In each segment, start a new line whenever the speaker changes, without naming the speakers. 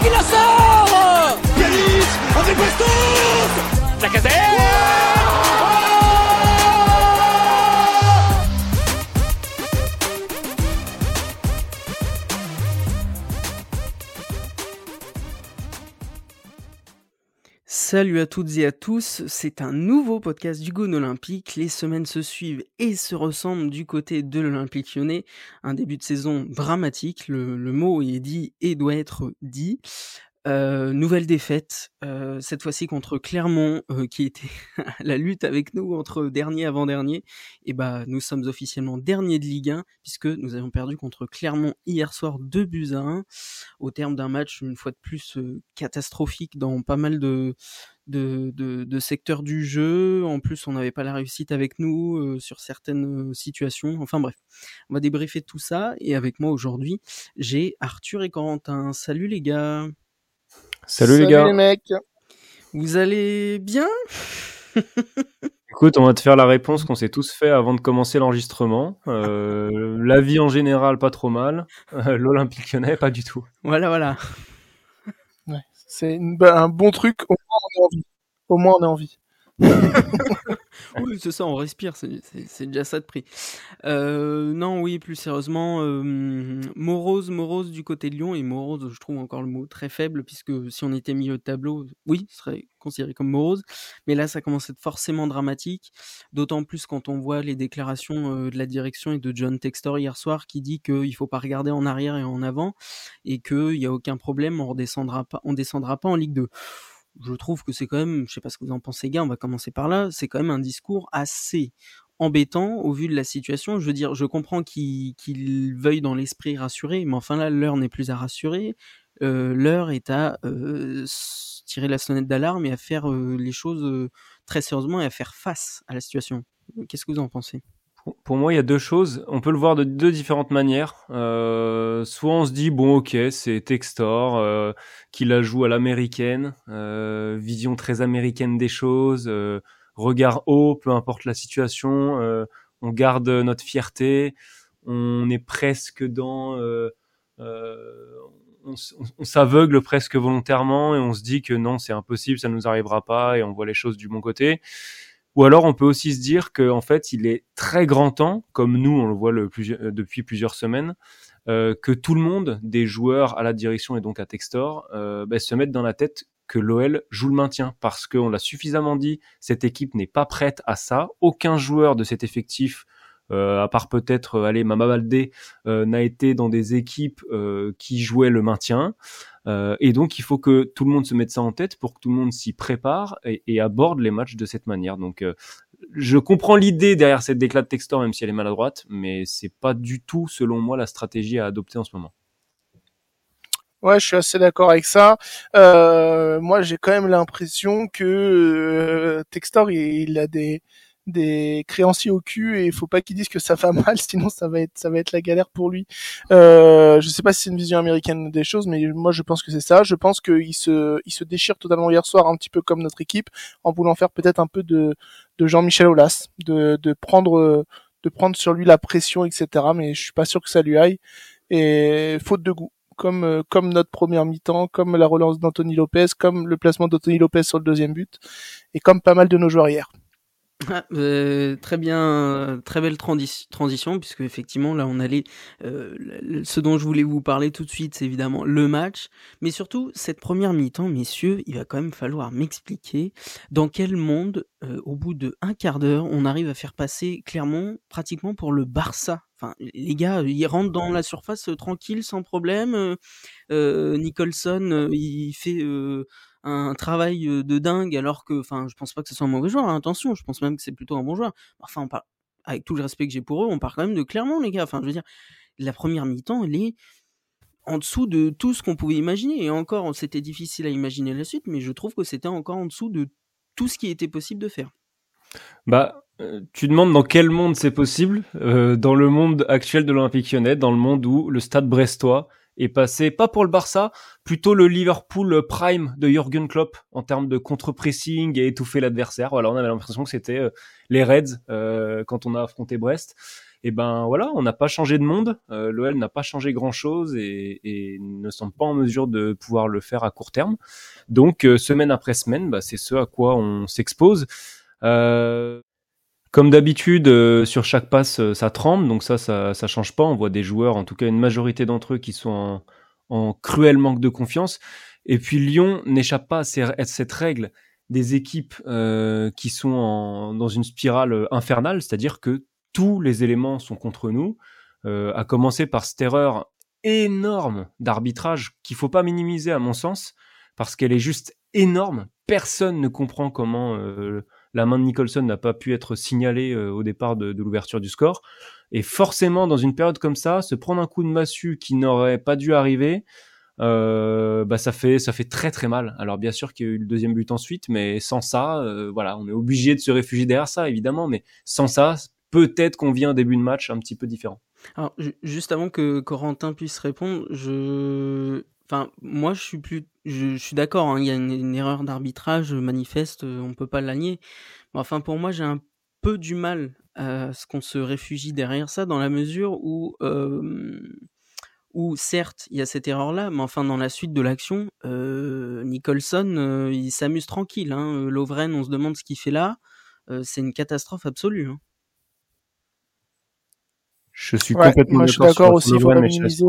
qui la sort.
Yanis avec Bastos
La casette
Salut à toutes et à tous, c'est un nouveau podcast du Gone Olympique. Les semaines se suivent et se ressemblent du côté de l'Olympique lyonnais. Un début de saison dramatique, le, le mot est dit et doit être dit. Euh, nouvelle défaite, euh, cette fois-ci contre Clermont, euh, qui était la lutte avec nous entre dernier avant-dernier. Et bah, nous sommes officiellement dernier de Ligue 1, puisque nous avons perdu contre Clermont hier soir 2 buts à 1, au terme d'un match, une fois de plus, catastrophique dans pas mal de, de, secteurs du jeu. En plus, on n'avait pas la réussite avec nous sur certaines situations. Enfin bref, on va débriefer tout ça. Et avec moi aujourd'hui, j'ai Arthur et Corentin. Salut les gars
Salut, Salut les gars.
les mecs.
Vous allez bien
Écoute, on va te faire la réponse qu'on s'est tous fait avant de commencer l'enregistrement. Euh, la vie en général, pas trop mal. Euh, L'Olympique lyonnais, pas du tout.
Voilà, voilà.
Ouais, c'est bah, un bon truc. Au moins, on est en vie. Au moins, on est en vie.
oui, c'est ça, on respire, c'est déjà ça de prix. Euh, non, oui, plus sérieusement, euh, morose, morose du côté de Lyon, et morose, je trouve encore le mot très faible, puisque si on était milieu de tableau, oui, ce serait considéré comme morose, mais là, ça commence à être forcément dramatique, d'autant plus quand on voit les déclarations euh, de la direction et de John Textor hier soir, qui dit qu'il faut pas regarder en arrière et en avant, et qu'il n'y a aucun problème, on on descendra pas en Ligue 2 je trouve que c'est quand même, je sais pas ce que vous en pensez, gars, on va commencer par là, c'est quand même un discours assez embêtant au vu de la situation. Je veux dire, je comprends qu'il qu veuille dans l'esprit rassurer, mais enfin là, l'heure n'est plus à rassurer. Euh, l'heure est à euh, tirer la sonnette d'alarme et à faire euh, les choses très sérieusement et à faire face à la situation. Qu'est-ce que vous en pensez?
Pour moi, il y a deux choses. On peut le voir de deux différentes manières. Euh, soit on se dit bon, ok, c'est Textor euh, qui la joue à l'américaine, euh, vision très américaine des choses, euh, regard haut, peu importe la situation. Euh, on garde notre fierté. On est presque dans, euh, on, on s'aveugle presque volontairement et on se dit que non, c'est impossible, ça ne nous arrivera pas et on voit les choses du bon côté. Ou alors on peut aussi se dire qu'en fait il est très grand temps, comme nous on le voit plus, depuis plusieurs semaines, euh, que tout le monde, des joueurs à la direction et donc à Textor, euh, bah, se mette dans la tête que l'OL joue le maintien parce qu'on l'a suffisamment dit, cette équipe n'est pas prête à ça. Aucun joueur de cet effectif euh, à part peut-être allez Mama euh, n'a été dans des équipes euh, qui jouaient le maintien euh, et donc il faut que tout le monde se mette ça en tête pour que tout le monde s'y prépare et, aborde les matchs de cette manière donc je comprends l'idée derrière cette déclat de Textor même si elle est maladroite mais c'est pas du tout selon moi la stratégie à adopter en ce moment
Ouais, je suis assez d'accord avec ça. Euh, moi, j'ai quand même l'impression que euh, Textor, il, a des, des créanciers au cul et il faut pas qu'ils disent que ça va mal sinon ça va être ça va être la galère pour lui. Euh, je sais pas si c'est une vision américaine des choses mais moi je pense que c'est ça. Je pense qu'il se il se déchire totalement hier soir un petit peu comme notre équipe en voulant faire peut-être un peu de de Jean-Michel Aulas de de prendre de prendre sur lui la pression etc mais je suis pas sûr que ça lui aille. Et faute de goût comme comme notre première mi-temps, comme la relance d'Anthony Lopez, comme le placement d'Anthony Lopez sur le deuxième but, et comme pas mal de nos joueurs hier.
Ah, euh, très bien, très belle transition, puisque effectivement là on allait, euh, ce dont je voulais vous parler tout de suite, c'est évidemment le match, mais surtout cette première mi-temps, messieurs, il va quand même falloir m'expliquer dans quel monde, euh, au bout de un quart d'heure, on arrive à faire passer Clermont pratiquement pour le Barça. Enfin, les gars, ils rentrent dans la surface tranquille, sans problème. Nicholson, il fait un travail de dingue alors que, enfin, je pense pas que ce soit un mauvais joueur, hein, attention, je pense même que c'est plutôt un bon joueur. Enfin, on parle, avec tout le respect que j'ai pour eux, on parle quand même de Clermont, les gars. Enfin, je veux dire, la première mi-temps, elle est en dessous de tout ce qu'on pouvait imaginer. Et encore, c'était difficile à imaginer la suite, mais je trouve que c'était encore en dessous de tout ce qui était possible de faire.
Bah, tu demandes dans quel monde c'est possible euh, Dans le monde actuel de l'Olympique Lyonnais, dans le monde où le Stade Brestois est passé, pas pour le Barça, plutôt le Liverpool prime de Jürgen Klopp en termes de contre-pressing et étouffer l'adversaire. Voilà, on avait l'impression que c'était euh, les Reds euh, quand on a affronté Brest. et ben voilà, on n'a pas changé de monde. Euh, L'OL n'a pas changé grand chose et, et, ne semble pas en mesure de pouvoir le faire à court terme. Donc euh, semaine après semaine, bah, c'est ce à quoi on s'expose. Euh, comme d'habitude, euh, sur chaque passe, ça tremble, donc ça, ça, ça change pas. On voit des joueurs, en tout cas une majorité d'entre eux, qui sont en, en, cruel manque de confiance. Et puis Lyon n'échappe pas à, cette règle des équipes euh, qui sont en, dans une spirale infernale, c'est-à-dire que tous les éléments sont contre nous, euh, à commencer par cette erreur énorme d'arbitrage qu'il faut pas minimiser à mon sens, parce qu'elle est juste énorme. Personne ne comprend comment euh, la main de Nicholson n'a pas pu être signalée euh, au départ de, l'ouverture du score. Et forcément, dans une période comme ça, se prendre un coup de massue qui n'aurait pas dû arriver, euh, bah ça fait ça fait très très mal. Alors bien sûr qu'il y a eu le deuxième but ensuite, mais sans ça, euh, voilà, on est obligé de se réfugier derrière ça évidemment, mais sans ça, peut-être qu'on vient un début de match un petit peu différent.
Alors juste avant que Corentin puisse répondre, je Enfin, moi, je suis plus, je, je suis d'accord. Hein, il y a une, une erreur d'arbitrage manifeste, on peut pas la nier. Enfin, pour moi, j'ai un peu du mal à ce qu'on se réfugie derrière ça, dans la mesure où euh, où certes il y a cette erreur là, mais enfin dans la suite de l'action, euh, Nicholson euh, il s'amuse tranquille. Hein. Lovren, on se demande ce qu'il fait là. Euh, c'est une catastrophe absolue. Hein.
Je suis ouais, complètement
d'accord aussi. Faut pas minimiser.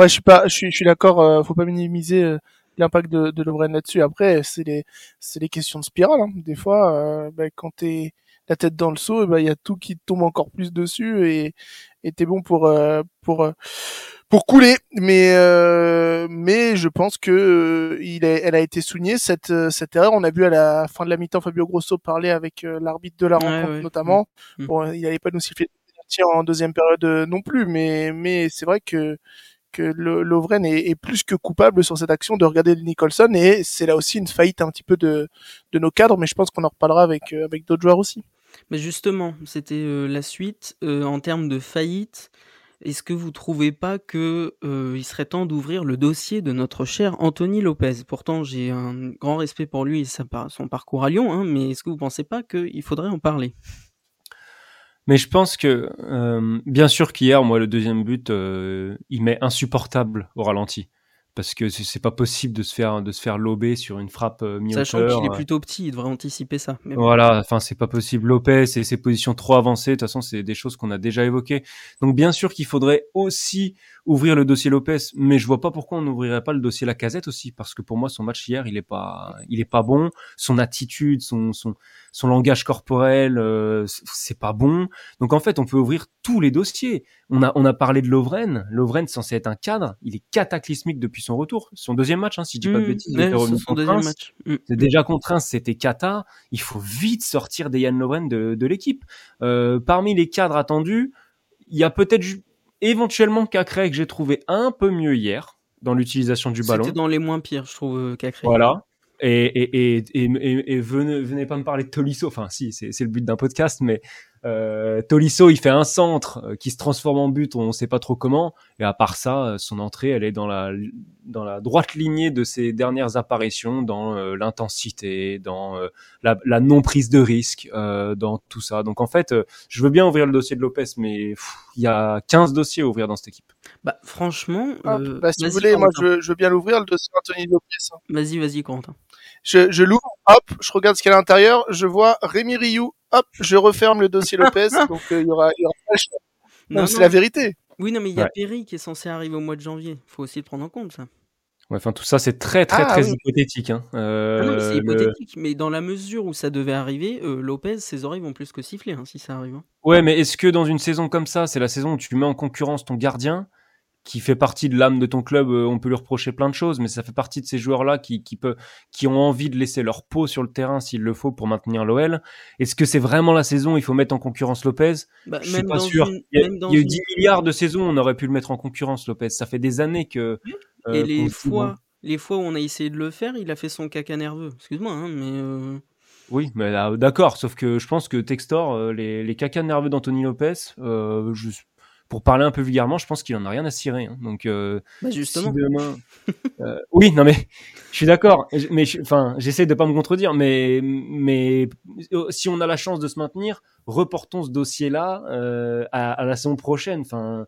Ouais, je suis pas, je suis, je suis d'accord. Euh, faut pas minimiser euh, l'impact de, de Lovren là-dessus. Après, c'est les, c'est les questions de spirale. Hein. Des fois, euh, bah, quand t'es la tête dans le seau, il bah, y a tout qui tombe encore plus dessus et et t'es bon pour euh, pour euh, pour couler. Mais euh, mais je pense que il est, elle a été soulignée cette cette erreur. On a vu à la fin de la mi-temps Fabio Grosso parler avec l'arbitre de la
Ouais,
rencontre
ouais.
notamment.
Mm.
Bon, il n'allait pas nous siffler en deuxième période non plus, mais mais c'est vrai que que Lovren est, plus que coupable sur cette action de regarder Nicholson et c'est là aussi une faillite un petit peu de nos cadres, mais je pense qu'on en reparlera avec euh, d'autres joueurs aussi.
Mais justement, c'était euh, la suite euh, en termes de faillite. Est-ce que vous trouvez pas que euh, il serait temps d'ouvrir le dossier de notre cher Anthony Lopez? Pourtant, j'ai un grand respect pour lui et son parcours à Lyon, hein, mais est-ce que vous pensez pas qu'il faudrait en parler?
Mais je pense que, euh, bien sûr qu'hier, moi, le deuxième but, euh, il m'est insupportable au ralenti. Parce que c'est pas possible de se faire, de se faire lober sur une frappe euh,
Sachant
mi-hauteur.
qu'il est plutôt petit, il devrait anticiper ça. Mais bon.
Voilà, enfin c'est pas possible. Lopez et ses positions trop avancées, de toute façon c'est des choses qu'on a déjà évoquées. Donc bien sûr qu'il faudrait aussi ouvrir le dossier Lopez, mais je vois pas pourquoi on n'ouvrirait pas le dossier Lacazette aussi, parce que pour moi son match hier il est pas, il est pas bon. Son attitude, son son son langage corporel, euh, c'est pas bon. Donc en fait on peut ouvrir tous les dossiers. On a on a parlé de Lovren. Lovren censé être un cadre, il est cataclysmique depuis son retour. Son deuxième match, hein, si je dis pas de
Mmh,
bêtises,
ouais, son deuxième match. Mmh.
Déjà contre Reims, c'était cata. Il faut vite sortir des Yann Lovren de, de l'équipe. Euh, parmi les cadres attendus, il y a peut-être éventuellement Cacré que j'ai trouvé un peu mieux hier dans l'utilisation du ballon.
C'était dans les moins pires, je trouve, euh, Cacré.
Voilà. Et, et, et, et, et, venez, venez pas me parler de Tolisso. Enfin, si, c'est c'est le but d'un podcast, mais euh, Tolisso, il fait un centre euh, qui se transforme en but, on sait pas trop comment. Et à part ça, euh, son entrée, elle est dans la dans la droite lignée de ses dernières apparitions, dans euh, l'intensité, dans euh, la, la non prise de risque, euh, dans tout ça. Donc en fait, euh, je veux bien ouvrir le dossier de Lopez, mais il y a 15 dossiers à ouvrir dans cette équipe.
Bah, franchement, euh,
bah, si vous voulez, moi je, veux- je veux bien l'ouvrir le dossier Anthony Lopez. hein.
Vas-y, vas-y, Corentin.
Je, je l'ouvre, hop, je regarde ce qu'il y a à l'intérieur, je vois Rémi Rioux, hop, je referme le dossier Lopez, donc euh, il y aura, il y aura pas le choix. Non,
Non,
c'est
non.
la vérité.
Oui, non, mais il y a
Ouais.
Perry qui est censé arriver au mois de janvier. Faut aussi le prendre en compte, ça.
Ouais, enfin tout ça, c'est très très
Ah,
très
oui.
hypothétique. Hein. Euh,
Ah non, mais c'est
le-
hypothétique, mais dans la mesure où ça devait arriver, euh, Lopez, ses oreilles vont plus que siffler hein, si ça arrive. hein.
Ouais, mais est-ce que dans une saison comme ça, c'est la saison où tu mets en concurrence ton gardien, qui fait partie de l'âme de ton club, euh, on peut lui reprocher plein de choses, mais ça fait partie de ces joueurs-là qui, qui, peut, qui ont envie de laisser leur peau sur le terrain s'il le faut pour maintenir l'OL. Est-ce que c'est vraiment la saison où il faut mettre en concurrence Lopez?
Bah,
Je suis pas sûr.
une-
Il y a,
même dans
il y a eu
une-
10 milliards de saisons, on aurait pu le mettre en concurrence, Lopez. Ça fait des années que... euh,
Et les fois, les fois où on a essayé de le faire, il a fait son caca nerveux. Excuse-moi, hein, mais euh,
Oui, mais là, d'accord, sauf que je pense que Textor, les, les cacas nerveux d'Anthony Lopez, euh, je- pour parler un peu vulgairement, je pense qu'il en a rien à cirer. hein. Donc, euh,
bah
si
justement.
demain, euh, oui, non mais je suis d'accord, mais je- enfin, j'essaie de pas me contredire, mais mais euh, si on a la chance de se maintenir, reportons ce dossier-là euh, à, à, la saison prochaine. Enfin,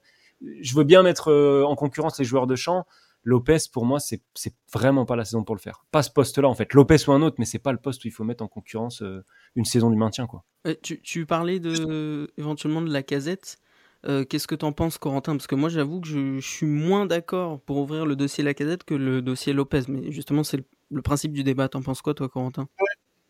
je veux bien mettre euh, en concurrence les joueurs de champ. Lopez, pour moi, c'est c'est vraiment pas la saison pour le faire. Pas ce poste-là, en fait. Lopez ou un autre, mais c'est pas le poste où il faut mettre en concurrence euh, une saison du maintien, quoi.
Tu, tu parlais de éventuellement de la casette. Euh, Qu'est-ce que t'en penses, Corentin? Parce que moi, j'avoue que je, suis moins d'accord pour ouvrir le dossier la casette que le dossier Lopez. Mais justement, c'est le, principe du débat. T'en penses quoi, toi, Corentin?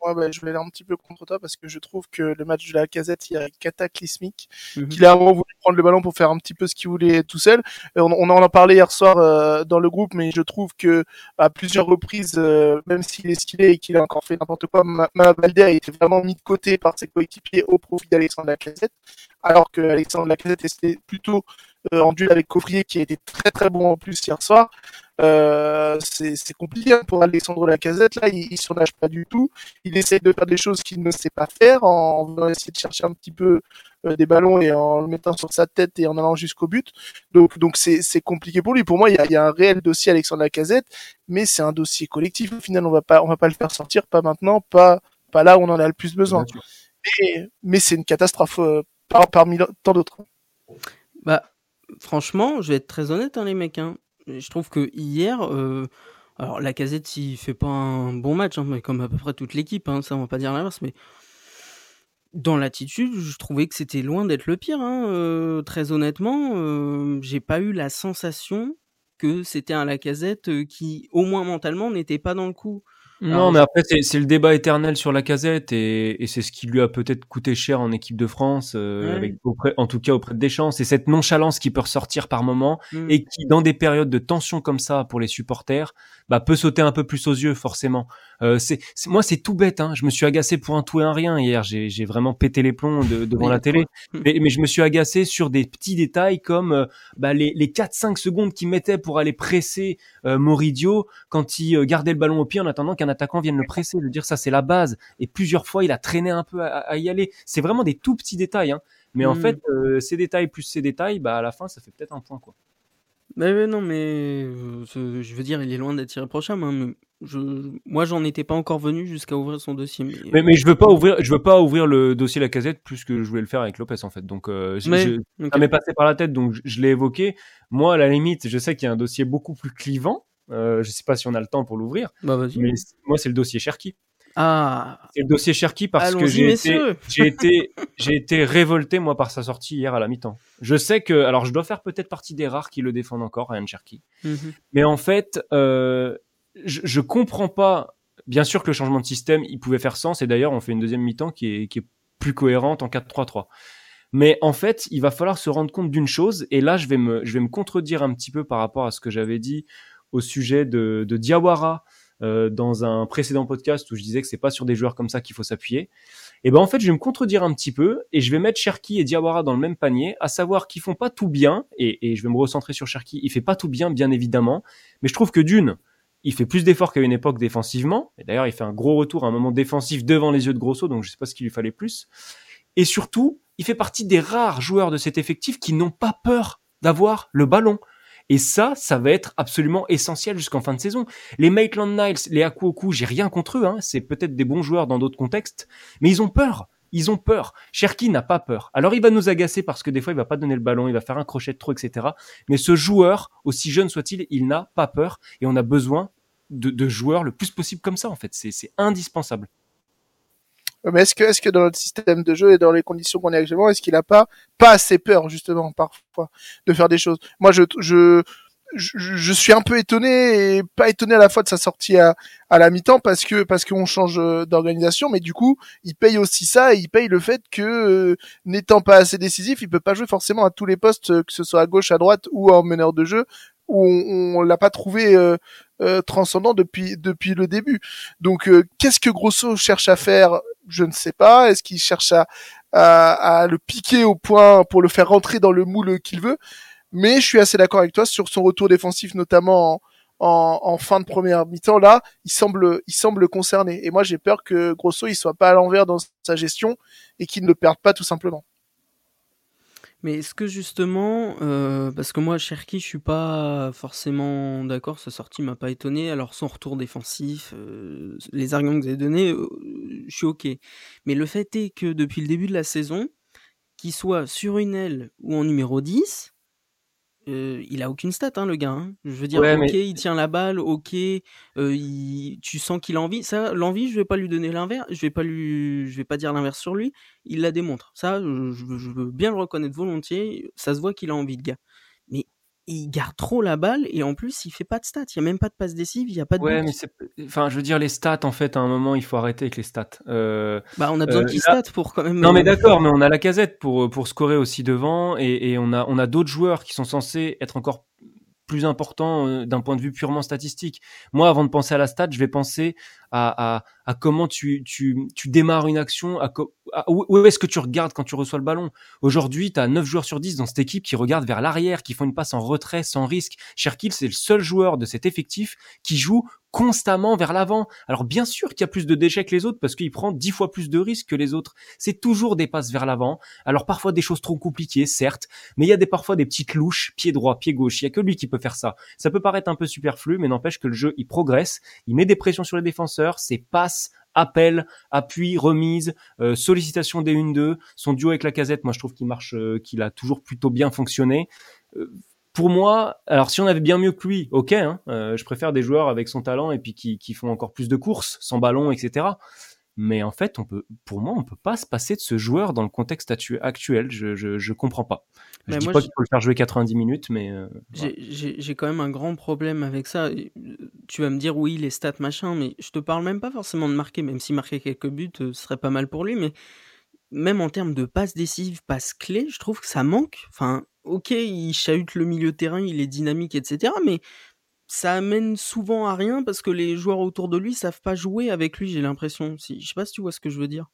Moi, bah, je vais aller un petit peu contre toi parce que je trouve que le match de la casette il est cataclysmique. Mm -hmm. Qu'il a vraiment voulu prendre le ballon pour faire un petit peu ce qu'il voulait tout seul. On, on, en a parlé hier soir euh, dans le groupe, mais je trouve que à plusieurs reprises, euh, même s'il est skillé et qu'il a encore fait n'importe quoi, Mavaldé a été vraiment mis de côté par ses coéquipiers au profit d'Alexandre Lacazette, alors que Alexandre Lacazette était plutôt euh, en duel avec Coffrier qui a été très très bon en plus hier soir. Euh, c'est compliqué hein, pour Alexandre Lacazette. Là, il, il surnage pas du tout. Il essaie de faire des choses qu'il ne sait pas faire en voulant essayer de chercher un petit peu euh, des ballons et en le mettant sur sa tête et en allant jusqu'au but. Donc, donc c'est compliqué pour lui. Pour moi, il y a, il y a un réel dossier Alexandre Lacazette, mais c'est un dossier collectif. Au final, on va pas, on va pas le faire sortir, pas maintenant, pas, pas là où on en a le plus besoin. Mais, mais c'est une catastrophe euh, par, parmi tant d'autres.
Bah, franchement, je vais être très honnête, hein, les mecs. Hein je trouve que hier, euh, alors la casette, il fait pas un bon match, hein, mais comme à peu près toute l'équipe, hein, ça on va pas dire l'inverse, mais dans l'attitude, je trouvais que c'était loin d'être le pire. Hein, euh, très honnêtement, euh, j'ai pas eu la sensation que c'était un Lacazette qui, au moins mentalement, n'était pas dans le coup.
Non, Alors, mais après, c'est le débat éternel sur la casette et, et c'est ce qui lui a peut-être coûté cher en équipe de France, euh, avec, auprès, en tout cas auprès de Deschamps. C'est cette nonchalance qui peut ressortir par moment mmh. et qui, dans des périodes de tension comme ça pour les supporters, bah, peut sauter un peu plus aux yeux, forcément. Euh, c'est moi, c'est tout bête. Hein. Je me suis agacé pour un tout et un rien hier. J'ai vraiment pété les plombs de, devant la télé. Mais, mais, je me suis agacé sur des petits détails comme euh, bah, les, les 4-5 secondes qu'il mettait pour aller presser euh, Moridio quand il euh, gardait le ballon au pied en attendant qu'un attaquant vienne le presser. Je veux dire, ça c'est la base. Et plusieurs fois, il a traîné un peu à, à y aller. C'est vraiment des tout petits détails. Hein. Mais mmh. en fait, euh, ces détails plus ces détails, bah à la fin, ça fait peut-être un point quoi.
Mais, mais non, mais euh, je veux dire, il est loin d'être irréprochable. Hein, mais je, moi, j'en étais pas encore venu jusqu'à ouvrir son dossier. Mais...
mais, mais je veux pas ouvrir, je veux pas ouvrir le dossier la casette plus que je voulais le faire avec Lopez en fait. Donc, euh, mais, je, okay. ça m'est passé par la tête, donc je, je l'ai évoqué. Moi, à la limite, je sais qu'il y a un dossier beaucoup plus clivant. Euh, je sais pas si on a le temps pour l'ouvrir.
Bah,
mais moi, c'est le dossier Cherki.
Ah.
C'est le dossier Cherki parce que j'ai été, j'ai été, j'ai été révolté moi par sa sortie hier à la mi-temps. Je sais que, alors je dois faire peut-être partie des rares qui le défendent encore, Ryan Cherki. Mm -hmm. Mais en fait, euh, je, je comprends pas. Bien sûr que le changement de système, il pouvait faire sens. Et d'ailleurs, on fait une deuxième mi-temps qui est, qui est plus cohérente en 4-3-3. Mais en fait, il va falloir se rendre compte d'une chose. Et là, je vais me, je vais me contredire un petit peu par rapport à ce que j'avais dit au sujet de, Diawara euh, dans un précédent podcast où je disais que c'est pas sur des joueurs comme ça qu'il faut s'appuyer. Et ben en fait, je vais me contredire un petit peu et je vais mettre Cherki et Diawara dans le même panier, à savoir qu'ils font pas tout bien et, et je vais me recentrer sur Cherki. Il fait pas tout bien, bien évidemment, mais je trouve que d'une, il fait plus d'efforts qu'à une époque défensivement. Et d'ailleurs, il fait un gros retour à un moment défensif devant les yeux de Grosso, donc je sais pas ce qu'il lui fallait plus. Et surtout, il fait partie des rares joueurs de cet effectif qui n'ont pas peur d'avoir le ballon. Et ça, ça va être absolument essentiel jusqu'en fin de saison. Les Maitland Niles, les Akuoku, j'ai rien contre eux, hein. c'est peut-être des bons joueurs dans d'autres contextes, mais ils ont peur. Ils ont peur. Cherki n'a pas peur. Alors il va nous agacer parce que des fois il va pas donner le ballon, il va faire un crochet de trop, etc. Mais ce joueur, aussi jeune soit-il, il n'a pas peur et on a besoin de, de joueurs le plus possible comme ça en fait. C'est indispensable.
Mais est-ce que, est-ce que dans notre système de jeu et dans les conditions qu'on est actuellement, est-ce qu'il a pas, pas assez peur, justement, parfois, de faire des choses? Moi, je, je, je, je, suis un peu étonné et pas étonné à la fois de sa sortie à, à la mi-temps parce que parce qu'on change d'organisation, mais du coup il paye aussi ça et il paye le fait que euh, n'étant pas assez décisif, il peut pas jouer forcément à tous les postes, que ce soit à gauche, à droite ou en meneur de jeu où on, on l'a pas trouvé euh, euh, transcendant depuis depuis le début. Donc euh, qu'est-ce que Grosso cherche à faire Je ne sais pas. Est-ce qu'il cherche à, le piquer au point pour le faire rentrer dans le moule qu'il veut? Mais je suis assez d'accord avec toi sur son retour défensif, notamment en, en, en fin de première mi-temps. Là, il semble, il semble concerné. Et moi, j'ai peur que Grosso, il soit pas à l'envers dans sa gestion et qu'il ne le perde pas tout simplement.
Mais est-ce que justement, euh, parce que moi, Cherki, je suis pas forcément d'accord, sa sortie m'a pas étonné. Alors son retour défensif, euh, les arguments que vous avez donnés, euh, je suis ok. Mais le fait est que depuis le début de la saison, qu'il soit sur une aile ou en numéro 10, euh, il a aucune stat, hein, le gars. Hein. Je veux dire,
Ouais,
ok,
mais-
il tient la balle, ok, euh, il- tu sens qu'il a envie. Ça, l'envie, je vais pas lui donner l'inverse, je vais pas lui, je vais pas dire l'inverse sur lui. Il la démontre. Ça, je, je veux- je veux bien le reconnaître volontiers. Ça se voit qu'il a envie, le gars. Il garde trop la balle et en plus, il fait pas de stats. Il y a même pas de passe décisive, il y a pas de
Ouais,
but.
mais c'est, enfin, je veux dire les stats en fait. À un moment, il faut arrêter avec les stats. Euh,
Bah, on a besoin
Euh,
qu'il
là-
stat pour quand même.
Non mais
euh,
d'accord, mais on a la casette pour pour scorer aussi devant et, et on a on a d'autres joueurs qui sont censés être encore plus importants euh, d'un point de vue purement statistique. Moi, avant de penser à la stat, je vais penser à, à, à comment tu, tu, tu démarres une action, à, à- où, est-ce que tu regardes quand tu reçois le ballon? Aujourd'hui, tu as 9 joueurs sur 10 dans cette équipe qui regardent vers l'arrière, qui font une passe en retrait sans risque. Cherkil, c'est le seul joueur de cet effectif qui joue constamment vers l'avant. Alors bien sûr qu'il y a plus de déchets que les autres parce qu'il prend 10 fois plus de risques que les autres. C'est toujours des passes vers l'avant. Alors parfois des choses trop compliquées, certes, mais il y a des parfois des petites louches, pied droit, pied gauche. Il y a que lui qui peut faire ça. Ça peut paraître un peu superflu, mais n'empêche que le jeu il progresse. Il met des pressions sur les défenseurs, ses passes, appels, appui, remise, euh, sollicitation des 1-2, son duo avec la casette, moi je trouve qu'il marche, euh, qu'il a toujours plutôt bien fonctionné. Euh, pour moi, alors si on avait bien mieux que lui, ok, hein, je préfère des joueurs avec son talent et puis qui, font encore plus de courses, sans ballon, etc. Mais en fait, on peut, pour moi, on peut pas se passer de ce joueur dans le contexte actu- actuel. Je, je, je comprends pas. Je
Bah,
dis
moi,
pas qu'il faut le faire jouer 90 minutes, mais euh, voilà.
J'ai- quand même un grand problème avec ça. Euh, Tu vas me dire oui, les stats machin, mais je te parle même pas forcément de marquer, même si marquer quelques buts, euh, ce serait pas mal pour lui, mais même en termes de passes décisives, passes clés, je trouve que ça manque. Enfin, ok, il chahute le milieu de terrain, il est dynamique, etc., mais ça amène souvent à rien parce que les joueurs autour de lui savent pas jouer avec lui, j'ai l'impression. Si, je sais pas si tu vois ce que je veux dire.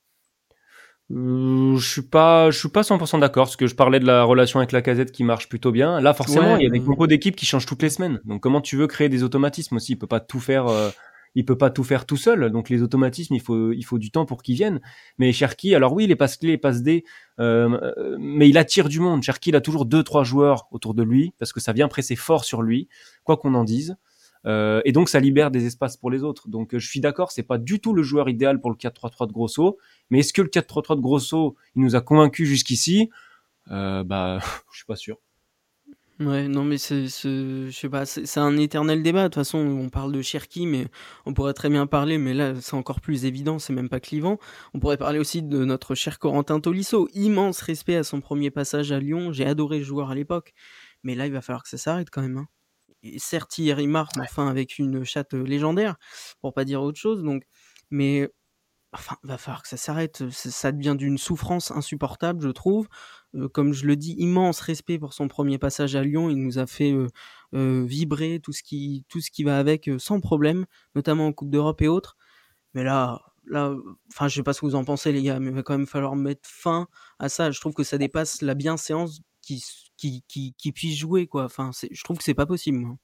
Euh, je suis pas, je suis pas 100% d'accord parce que je parlais de la relation avec la casette qui marche plutôt bien. Là, forcément,
Ouais,
il y a des compos d'équipe qui changent toutes les semaines. Donc, comment tu veux créer des automatismes aussi? Il peut pas tout faire. euh, il peut pas tout faire tout seul. Donc, les automatismes, il faut, il faut du temps pour qu'ils viennent. Mais Cherki, alors oui, les passes clés, les passes D, euh, euh, mais il attire du monde. Cherki, il a toujours deux, trois joueurs autour de lui parce que ça vient presser fort sur lui, quoi qu'on en dise. Euh, et donc ça libère des espaces pour les autres. Donc euh, je suis d'accord, c'est pas du tout le joueur idéal pour le 4-3-3 de Grosso, mais est-ce que le 4-3-3 de Grosso, il nous a convaincus jusqu'ici? Euh, Bah, je suis pas sûr.
Ouais, non, mais c'est, je sais pas, c'est un éternel débat. De toute façon, on parle de Cherki, mais on pourrait très bien parler, mais là, c'est encore plus évident, c'est même pas clivant. On pourrait parler aussi de notre cher Corentin Tolisso. Immense respect à son premier passage à Lyon. J'ai adoré le joueur à l'époque. Mais là, il va falloir que ça s'arrête quand même. hein. Certes, hier, il marque, mais enfin, avec une chatte euh, légendaire, pour pas dire autre chose. Donc, mais, enfin, va falloir que ça s'arrête. Ça ça devient d'une souffrance insupportable, je trouve. Euh, comme je le dis, immense respect pour son premier passage à Lyon. Il nous a fait euh, euh, vibrer tout ce qui tout ce qui va avec euh, sans problème, notamment en Coupe d'Europe et autres. Mais là, là, enfin, je sais pas ce que vous en pensez, les gars, mais il va quand même falloir mettre fin à ça. Je trouve que ça dépasse la bienséance qui qui qui, qui puisse jouer quoi. Enfin, je trouve que c'est pas possible. moi.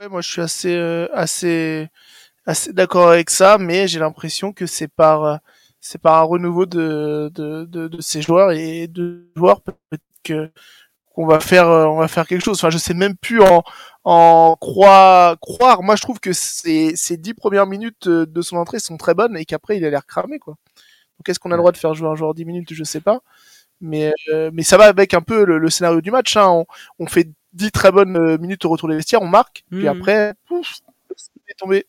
Ouais, moi, je suis assez, euh, assez, assez d'accord avec ça, mais j'ai l'impression que c'est par, euh, c'est par un renouveau de, de, de, de ces joueurs et de joueurs peut-être que qu'on va faire, euh, on va faire quelque chose. Enfin, je sais même plus en, en croire, croire. Moi, je trouve que ces, ces dix premières minutes euh, de son entrée sont très bonnes et qu'après, il a l'air cramé, quoi. Donc, est-ce qu'on a le droit de faire jouer un joueur 10 minutes? Je sais pas. Mais, euh, mais ça va avec un peu le, le scénario du match. Hein. On, on fait 10 très bonnes euh, minutes au retour des vestiaires, on marque, puis
Mhm.
après, pouf, c'est tombé.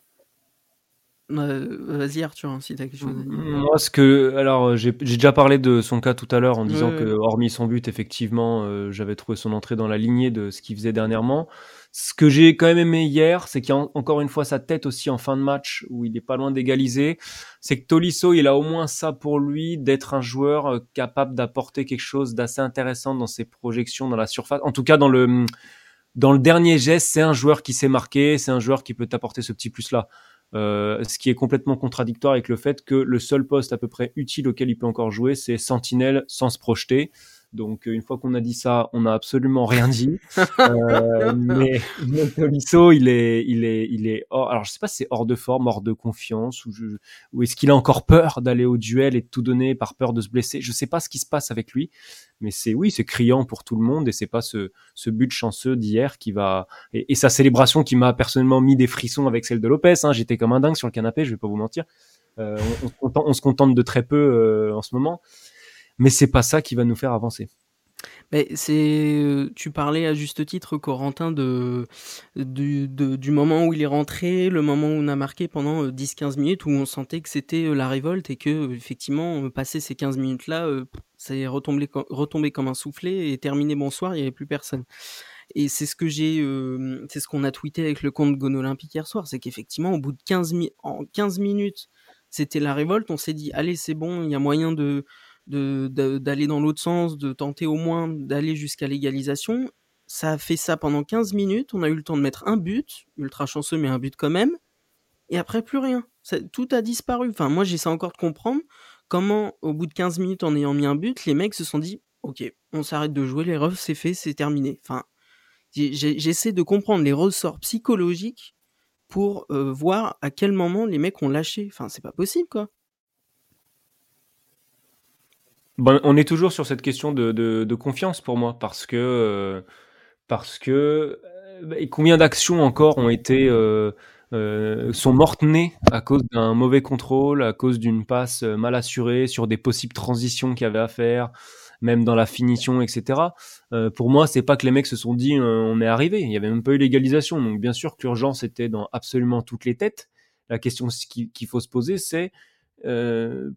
Euh, Vas-y Arthur, hein, si t'as quelque chose à dire.
Moi, ce que, alors, j'ai j'ai déjà parlé de son cas tout à l'heure en disant
Ouais,
que, hormis son but, effectivement, euh, j'avais trouvé son entrée dans la lignée de ce qu'il faisait dernièrement. Ce que j'ai quand même aimé hier, c'est qu'il y a en- encore une fois sa tête aussi en fin de match où il est pas loin d'égaliser. C'est que Tolisso, il a au moins ça pour lui d'être un joueur euh, capable d'apporter quelque chose d'assez intéressant dans ses projections dans la surface. En tout cas, dans le dans le dernier geste, c'est un joueur qui s'est marqué, c'est un joueur qui peut t'apporter ce petit plus-là. Euh, ce qui est complètement contradictoire avec le fait que le seul poste à peu près utile auquel il peut encore jouer, c'est sentinelle sans se projeter. Donc une fois qu'on a dit ça, on n'a absolument rien dit. euh, mais, mais Tolisso, il est, il est, il est hors, alors je sais pas si c'est hors de forme, hors de confiance, ou, je, ou est-ce qu'il a encore peur d'aller au duel et de tout donner par peur de se blesser? Je sais pas ce qui se passe avec lui, mais c'est oui, c'est criant pour tout le monde et c'est pas ce, ce but chanceux d'hier qui va et, et, sa célébration qui m'a personnellement mis des frissons avec celle de Lopez. Hein. J'étais comme un dingue sur le canapé, je vais pas vous mentir. Euh, on, on, se contente, on, se contente, de très peu euh, en ce moment, mais c'est pas ça qui va nous faire avancer.
Mais c'est, tu parlais à juste titre, Corentin, de, du, de, du moment où il est rentré, le moment où on a marqué pendant 10-15 minutes, où on sentait que c'était la révolte et que, effectivement, passer ces 15 minutes-là, ça est retombé, comme un soufflet et terminé bonsoir, il n'y avait plus personne. Et c'est ce que j'ai, euh, c'est ce qu'on a tweeté avec le compte Gone Olympique hier soir, c'est qu'effectivement, au bout de 15, mi en 15 minutes, c'était la révolte, on s'est dit, allez, c'est bon, il y a moyen de, d'aller dans l'autre sens, de tenter au moins d'aller jusqu'à l'égalisation. Ça a fait ça pendant 15 minutes, on a eu le temps de mettre un but, ultra chanceux mais un but quand même, et après plus rien. Tout a disparu. Enfin, moi j'essaie encore de comprendre comment, au bout de 15 minutes en ayant mis un but, les mecs se sont dit, ok, on s'arrête de jouer, les refs c'est fait, c'est terminé. Enfin, j'essaie de comprendre les ressorts psychologiques pour euh, voir à quel moment les mecs ont lâché. Enfin, c'est pas possible quoi.
Bon, on est toujours sur cette question de, de, de confiance pour moi, parce que euh, parce que euh, combien d'actions encore ont été euh, euh, sont mortes-nées à cause d'un mauvais contrôle, à cause d'une passe mal assurée, sur des possibles transitions qu'il y avait à faire, même dans la finition, etc. Euh, pour moi, c'est pas que les mecs se sont dit on est arrivé, il y avait même pas eu l'égalisation, donc bien sûr que l'urgence était dans absolument toutes les têtes. La question qu'il faut se poser, c'est euh,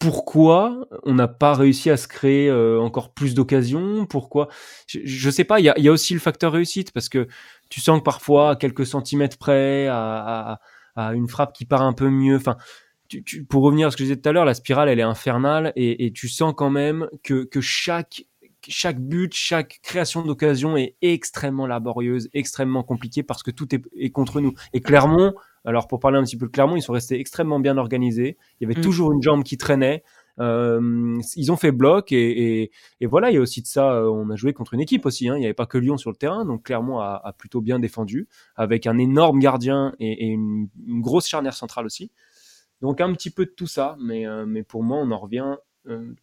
pourquoi on n'a pas réussi à se créer euh, encore plus d'occasions Pourquoi je, je, sais pas. Il y a, y a, aussi le facteur réussite parce que tu sens que parfois, à quelques centimètres près, à, à, à une frappe qui part un peu mieux. Enfin, tu, tu, pour revenir à ce que je disais tout à l'heure, la spirale, elle est infernale et, et tu sens quand même que, que chaque chaque but, chaque création d'occasion est extrêmement laborieuse, extrêmement compliquée parce que tout est, est contre nous. Et Clermont, alors pour parler un petit peu de Clermont, ils sont restés extrêmement bien organisés. Il y avait mmh. toujours une jambe qui traînait. Euh, ils ont fait bloc et, et, et, voilà. Il y a aussi de ça. Euh, on a joué contre une équipe aussi. Hein. Il n'y avait pas que Lyon sur le terrain, donc Clermont a, a plutôt bien défendu avec un énorme gardien et, et une, une, grosse charnière centrale aussi. Donc un petit peu de tout ça, mais, euh, mais pour moi, on en revient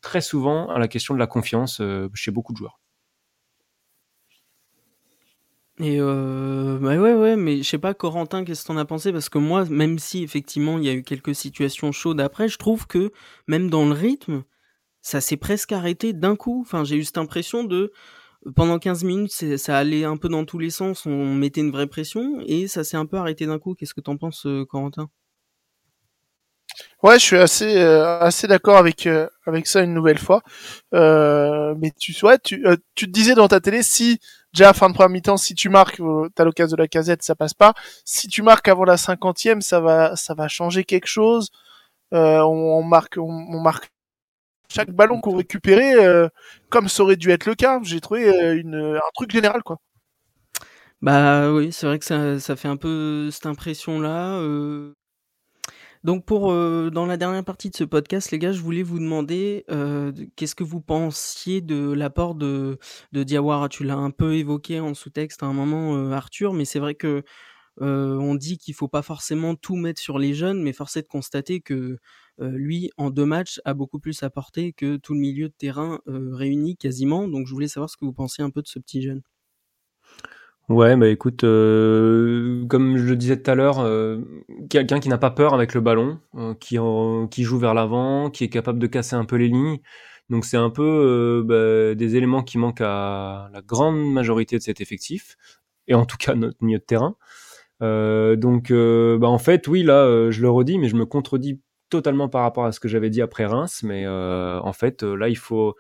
très souvent à la question de la confiance euh, chez beaucoup de joueurs.
Et euh, bah ouais ouais mais je sais pas Corentin qu'est-ce que t'en as pensé? Parce que moi même si effectivement il y a eu quelques situations chaudes après je trouve que même dans le rythme ça s'est presque arrêté d'un coup. Enfin j'ai eu cette impression de pendant 15 minutes ça allait un peu dans tous les sens on mettait une vraie pression et ça s'est un peu arrêté d'un coup. Qu'est-ce que t'en penses Corentin?
Ouais, je suis assez euh, assez d'accord avec euh, avec ça une nouvelle fois. Euh, mais tu ouais, tu euh, tu te disais dans ta télé si déjà à fin de première mi-temps si tu marques euh, t'as l'occasion de la casette ça passe pas. Si tu marques avant la cinquantième ça va ça va changer quelque chose. On, on, marque on, on, marque chaque ballon qu'on récupérait comme ça aurait dû être le cas. J'ai trouvé une un truc général quoi.
Bah oui, c'est vrai que ça, ça fait un peu cette impression là. Euh... Donc pour euh, dans la dernière partie de ce podcast, les gars, je voulais vous demander euh, qu'est-ce que vous pensiez de l'apport de de Diawara? Tu l'as un peu évoqué en sous-texte à un moment, euh, Arthur, mais c'est vrai que on dit qu'il faut pas forcément tout mettre sur les jeunes, mais force est de constater que lui, en deux matchs, a beaucoup plus apporté que tout le milieu de terrain réuni quasiment. Donc je voulais savoir ce que vous pensiez un peu de ce petit jeune.
Ouais, bah écoute, euh, comme je le disais tout à l'heure, euh, quelqu'un qui n'a pas peur avec le ballon, euh, qui, qui joue vers l'avant, qui est capable de casser un peu les lignes. Donc c'est un peu euh, bah, des éléments qui manquent à la grande majorité de cet effectif, et en tout cas notre milieu de terrain. Euh, donc bah en fait, oui, là, je le redis, mais je me contredis totalement par rapport à ce que j'avais dit après Reims. Mais en fait, là, il faut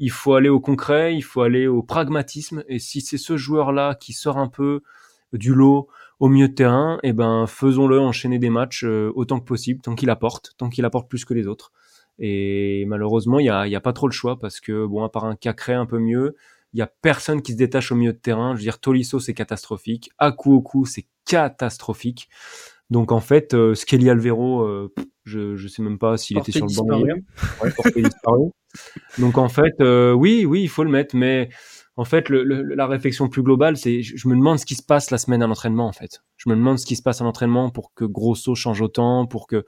il faut aller au concret, il faut aller au pragmatisme. Et si c'est ce joueur-là qui sort un peu du lot au milieu de terrain, eh ben faisons-le enchaîner des matchs euh, autant que possible, tant qu'il apporte, tant qu'il apporte plus que les autres. Et malheureusement, il y a, pas trop le choix parce que bon, à part un Cacré un peu mieux, il y a personne qui se détache au milieu de terrain. Je veux dire, Tolisso c'est catastrophique, Akuoku c'est catastrophique. Donc en fait, euh, Skelly Alvero, euh, je je sais même pas s'il était sur le banc. Ouais. Donc en fait, euh, oui, oui, il faut le mettre, mais en fait, le, le, la réflexion plus globale, c'est, je, je, me demande ce qui se passe la semaine à l'entraînement, en fait. Je me demande ce qui se passe à l'entraînement pour que Grosso change autant, pour que,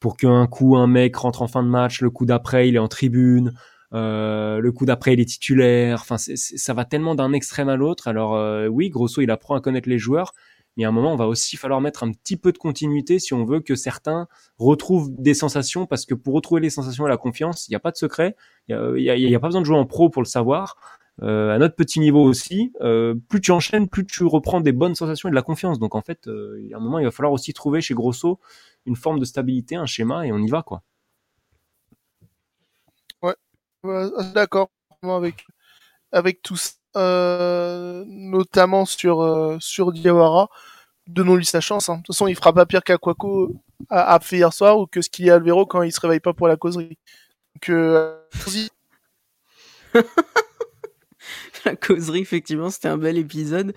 pour qu'un coup un mec rentre en fin de match, le coup d'après il est en tribune, euh, le coup d'après il est titulaire. Enfin, c'est, ça va tellement d'un extrême à l'autre. Alors euh, oui, Grosso il apprend à connaître les joueurs, mais à un moment, on va aussi falloir mettre un petit peu de continuité si on veut que certains retrouvent des sensations, parce que pour retrouver les sensations et la confiance, il n'y a pas de secret, il n'y a, pas besoin de jouer en pro pour le savoir. Euh, à notre petit niveau aussi, euh, plus tu enchaînes, plus tu reprends des bonnes sensations et de la confiance. Donc en fait, euh, a un moment, il va falloir aussi trouver chez Grosso une forme de stabilité, un schéma, et on y va quoi.
Ouais, d'accord avec avec tout ça, notamment sur euh, sur Diawara. Donnons-lui sa chance. Hein. De toute façon, il fera pas pire qu'Aquaco a, a fait hier soir ou que ce qu'il y a Alvero quand il se réveille pas pour la causerie. Donc, euh,
la causerie, effectivement, c'était un bel épisode.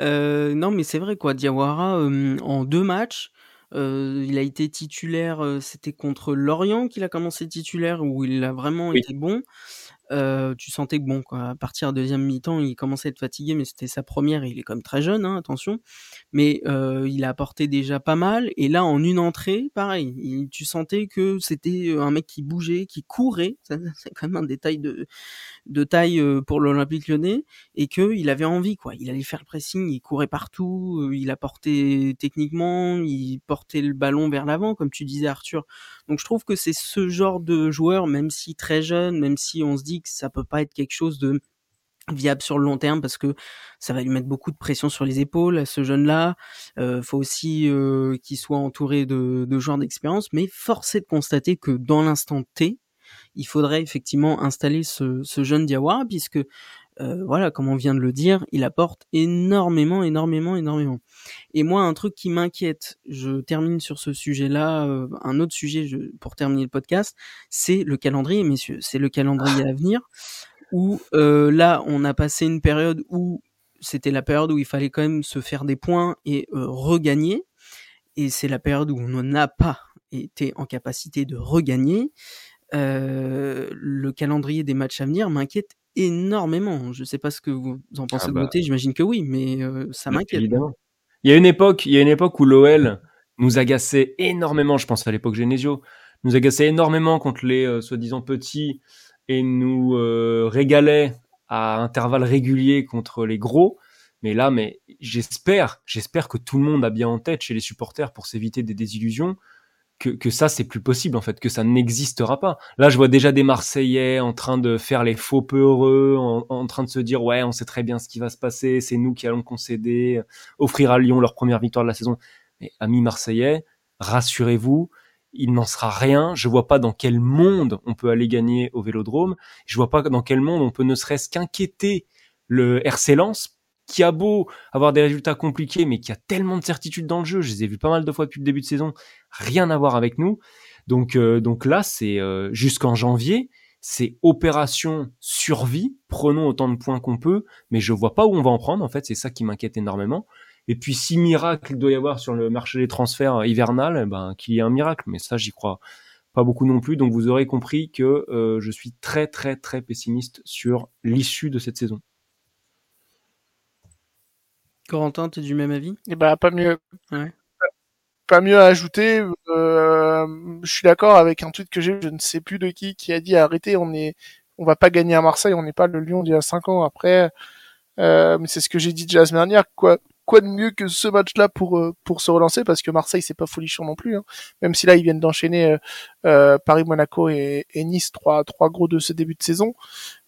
Euh, non, mais c'est vrai, quoi. Diawara, euh, en deux matchs, euh, il a été titulaire, c'était contre Lorient qu'il a commencé titulaire, où il a vraiment oui. été bon. Euh, tu sentais que bon, quoi, à partir de deuxième mi-temps, il commençait à être fatigué, mais c'était sa première. Il est même très jeune, hein, attention. Mais euh, il a apporté déjà pas mal. Et là, en une entrée, pareil, il, tu sentais que c'était un mec qui bougeait, qui courait. C'est quand même un détail de, de taille pour l'Olympique Lyonnais, et que il avait envie, quoi. Il allait faire le pressing, il courait partout, il apportait techniquement, il portait le ballon vers l'avant, comme tu disais, Arthur. Donc je trouve que c'est ce genre de joueur, même si très jeune, même si on se dit ça peut pas être quelque chose de viable sur le long terme parce que ça va lui mettre beaucoup de pression sur les épaules ce jeune-là. Euh, faut aussi euh, qu'il soit entouré de, de joueurs d'expérience, mais force est de constater que dans l'instant T, il faudrait effectivement installer ce, ce jeune Diawara puisque euh, voilà, comme on vient de le dire, il apporte énormément, énormément, énormément. Et moi, un truc qui m'inquiète, je termine sur ce sujet-là, euh, un autre sujet je, pour terminer le podcast, c'est le calendrier, messieurs, c'est le calendrier à venir, où euh, là, on a passé une période où c'était la période où il fallait quand même se faire des points et regagner, et c'est la période où on n'a pas été en capacité de regagner. le calendrier des matchs à venir m'inquiète énormément. Je sais pas ce que vous en pensez ah bah. de côté, j'imagine que oui, mais euh, ça m'inquiète.
Évidemment. Il y a une époque, il y a une époque où l'OL nous agaçait énormément, je pense à l'époque Genesio, nous agaçait énormément contre les euh, soi-disant petits et nous euh, régalait à intervalles réguliers contre les gros. Mais là, mais j'espère, j'espère que tout le monde a bien en tête chez les supporters pour s'éviter des désillusions que, ça c'est plus possible en fait, que ça n'existera pas. Là, je vois déjà des Marseillais en train de faire les faux peu heureux, en, en, train de se dire ouais, on sait très bien ce qui va se passer, c'est nous qui allons concéder, offrir à Lyon leur première victoire de la saison. Mais amis Marseillais, rassurez-vous, il n'en sera rien. Je vois pas dans quel monde on peut aller gagner au Vélodrome. Je vois pas dans quel monde on peut ne serait-ce qu'inquiéter le RC Lens qui a beau avoir des résultats compliqués, mais qui a tellement de certitudes dans le jeu, je les ai vus pas mal de fois depuis le début de saison, rien à voir avec nous. Donc, euh, donc là, c'est euh, jusqu'en janvier, c'est opération survie. Prenons autant de points qu'on peut, mais je vois pas où on va en prendre. En fait, c'est ça qui m'inquiète énormément. Et puis, si miracle doit y avoir sur le marché des transferts hivernal, eh ben qu'il y ait un miracle. Mais ça, j'y crois pas beaucoup non plus. Donc, vous aurez compris que euh, je suis très, très, très pessimiste sur l'issue de cette saison.
Corentin, tu es du même avis?
Eh ben, pas mieux.
Ouais.
Pas mieux à ajouter. Euh, je suis d'accord avec un tweet que j'ai, je ne sais plus de qui, qui a dit arrêtez, on est, on va pas gagner à Marseille, on n'est pas le Lyon d'il y a cinq ans. Après, euh, mais c'est ce que j'ai dit déjà la semaine dernière. Quoi, quoi de mieux que ce match-là pour euh, pour se relancer? Parce que Marseille c'est pas folichon non plus. Hein. Même si là ils viennent d'enchaîner Paris, Monaco et, et, Nice, trois trois gros de ce début de saison.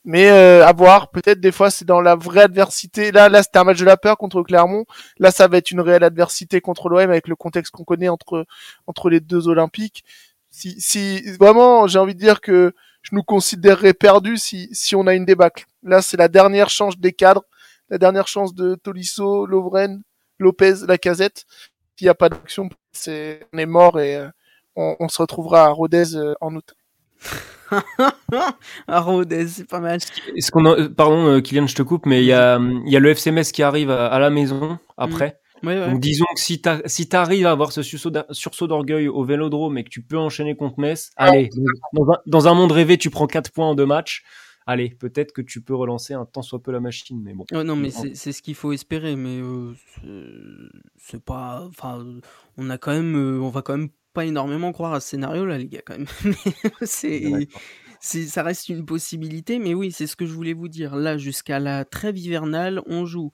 Mais euh, à voir, peut-être des fois c'est dans la vraie adversité. Là, là c'était un match de la peur contre Clermont. Là, ça va être une réelle adversité contre l'OM avec le contexte qu'on connaît entre entre les deux Olympiques. Si, si vraiment, j'ai envie de dire que je nous considérerais perdus si si on a une débâcle. Là, c'est la dernière chance des cadres, la dernière chance de Tolisso, Lovren, Lopez, Lacazette. S'il n'y a pas d'action, c'est on est mort et euh, on, se retrouvera à Rodez euh, en août.
à Rodez, c'est pas mal.
Est-ce qu'on a... Pardon, euh, Kylian, je te coupe, mais il y a, il y a le FCMS qui arrive à, la maison après.
Ouais, ouais.
Donc disons que si tu si arrives à avoir ce sursaut d'orgueil au Vélodrome et que tu peux enchaîner contre Metz, allez, dans un, dans un monde rêvé, tu prends 4 points en deux matchs. Allez, peut-être que tu peux relancer un tant soit peu la machine, mais bon.
Non, mais c'est c'est ce qu'il faut espérer, mais euh, c'est- c'est pas. Enfin, on a quand même, euh, on va quand même pas énormément croire à ce scénario-là, les gars, quand même. Mais c'est, ça reste une possibilité, mais oui, c'est ce que je voulais vous dire. Là, jusqu'à la trêve hivernale, on joue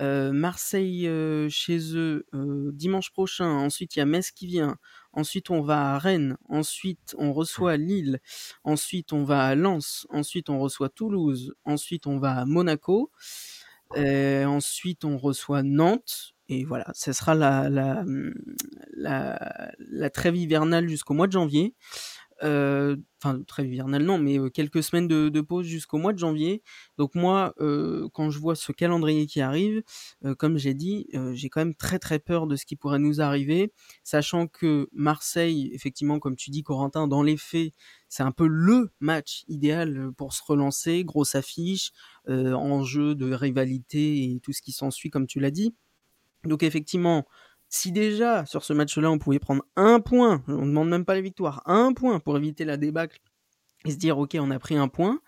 euh, Marseille euh, chez eux euh, dimanche prochain. Ensuite, il y a Metz qui vient. Ensuite, on va à Rennes. Ensuite, on reçoit Lille. Ensuite, on va à Lens. Ensuite, on reçoit Toulouse. Ensuite, on va à Monaco. Ensuite, on reçoit Nantes. Et voilà, ce sera la, la, la, trêve hivernale jusqu'au mois de janvier. Euh, Enfin, trêve hivernale, non, mais euh, quelques semaines de, de pause jusqu'au mois de janvier. Donc moi, euh, quand je vois ce calendrier qui arrive, comme j'ai dit, j'ai quand même très très peur de ce qui pourrait nous arriver, sachant que Marseille, effectivement, comme tu dis, Corentin, dans les faits, c'est un peu le match idéal pour se relancer, grosse affiche, enjeu de rivalité et tout ce qui s'ensuit, comme tu l'as dit. Donc effectivement, si déjà sur ce match-là on pouvait prendre un point, on ne demande même pas les victoires, un point pour éviter la débâcle et se dire ok on a pris un point,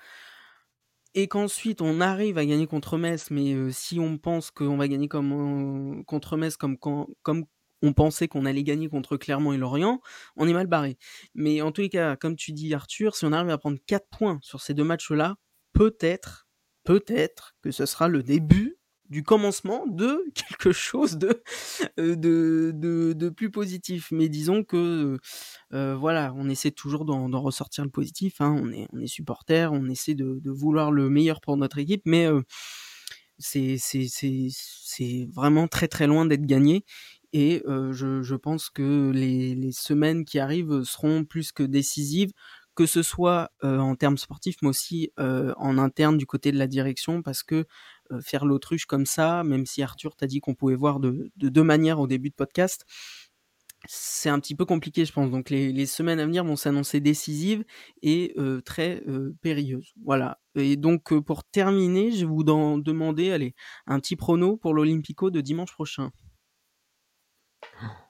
et qu'ensuite on arrive à gagner contre Metz, mais euh, si on pense qu'on va gagner euh, contre Metz comme on pensait qu'on allait gagner contre Clermont et Lorient, on est mal barré. Mais en tous les cas, comme tu dis Arthur, si on arrive à prendre 4 points sur ces deux matchs-là, peut-être, peut-être que ce sera le début du commencement de quelque chose de, euh, de, plus positif. Mais disons que euh, voilà, on essaie toujours d'en, ressortir le positif. Hein. On est, on supporter, on essaie de, vouloir le meilleur pour notre équipe, mais euh, c'est, vraiment très très loin d'être gagné. Et euh, je, pense que les, semaines qui arrivent seront plus que décisives que ce soit euh, en termes sportifs, mais aussi euh, en interne du côté de la direction, parce que euh, faire l'autruche comme ça, même si Arthur t'a dit qu'on pouvait voir de, de deux manières au début de podcast, c'est un petit peu compliqué, je pense. Donc les, semaines à venir vont s'annoncer décisives et euh, très euh, périlleuses. Voilà. Et donc euh, pour terminer, je vais vous en demander, allez, un petit prono pour l'Olympico de dimanche prochain.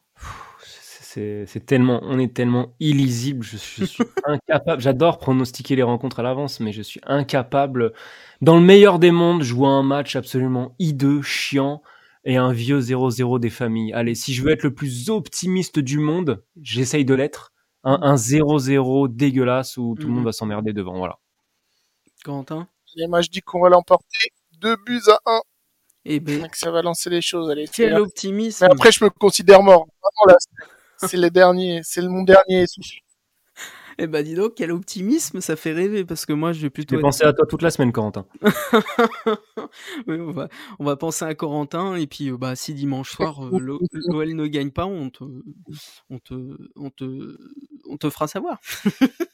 C'est tellement, on est tellement illisible. Je, je suis incapable. J'adore pronostiquer les rencontres à l'avance, mais je suis incapable. Dans le meilleur des mondes, je vois un match absolument hideux, chiant et un vieux 0-0 des familles. Allez, si je veux être le plus optimiste du monde, j'essaye de l'être. Un, un 0-0 dégueulasse où tout le
Mhm.
monde va s'emmerder devant. Voilà.
Quentin?
Et moi, je dis qu'on va l'emporter. Deux buts à un.
Eh ben,
Donc, ça va lancer les choses. Allez,
quel optimisme
Mais après, je me considère mort. Vraiment, là, c'est- le dernier. C'est le- mon dernier souffle.
Eh ben dis donc, quel optimisme, ça fait rêver, parce que moi je vais plutôt...
J'ai
être-
pensé à toi toute la semaine, Corentin.
Oui, on, va, on va penser à Corentin et puis euh, bah si dimanche soir euh, l'O- l'OL ne gagne pas, on te, on te, on te, on te fera savoir.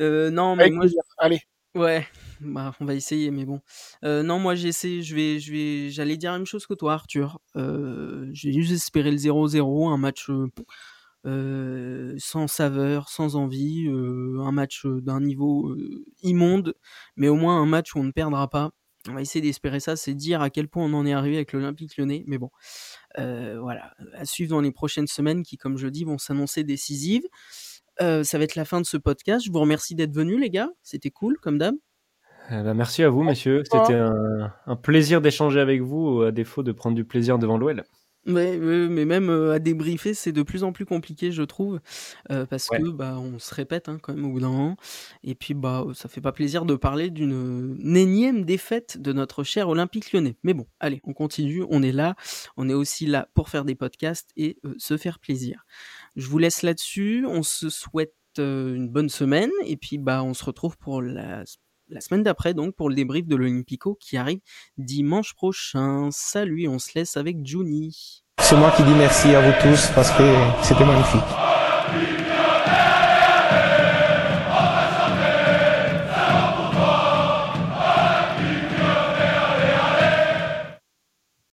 Euh, non mais
Avec
moi,
plaisir. Allez.
ouais, bah on va essayer, mais bon. Euh, non moi j'essaie, je vais, je vais, j'allais dire la même chose que toi Arthur. Euh, J'ai juste espéré le 0-0, un match euh, euh, sans saveur, sans envie, un match d'un niveau immonde, mais au moins un match où on ne perdra pas. On va essayer d'espérer ça, c'est dire à quel point on en est arrivé avec l'Olympique lyonnais. Mais bon, voilà, à suivre dans les prochaines semaines qui, comme je dis, vont s'annoncer décisives. Ça va être la fin de ce podcast. Je vous remercie d'être venus, les gars. C'était cool, comme d'hab.
Eh ben, merci à vous, messieurs. C'était un, un plaisir d'échanger avec vous, à défaut de prendre du plaisir devant l'OL.
Mais, même euh, à débriefer, c'est de plus en plus compliqué, je trouve, euh, parce
Ouais.
que bah on se répète hein, quand même au bout d'un moment, et puis bah ça fait pas plaisir de parler d'une une énième défaite de notre cher Olympique Lyonnais. Mais bon, allez, on continue, on est là, on est aussi là pour faire des podcasts et euh, se faire plaisir. Je vous laisse là-dessus, on se souhaite euh, une bonne semaine, et puis bah on se retrouve pour la la semaine d'après, donc, pour le débrief de l'Olympico qui arrive dimanche prochain. Salut, on se laisse avec Juni.
C'est moi qui dis merci à vous tous parce que c'était magnifique.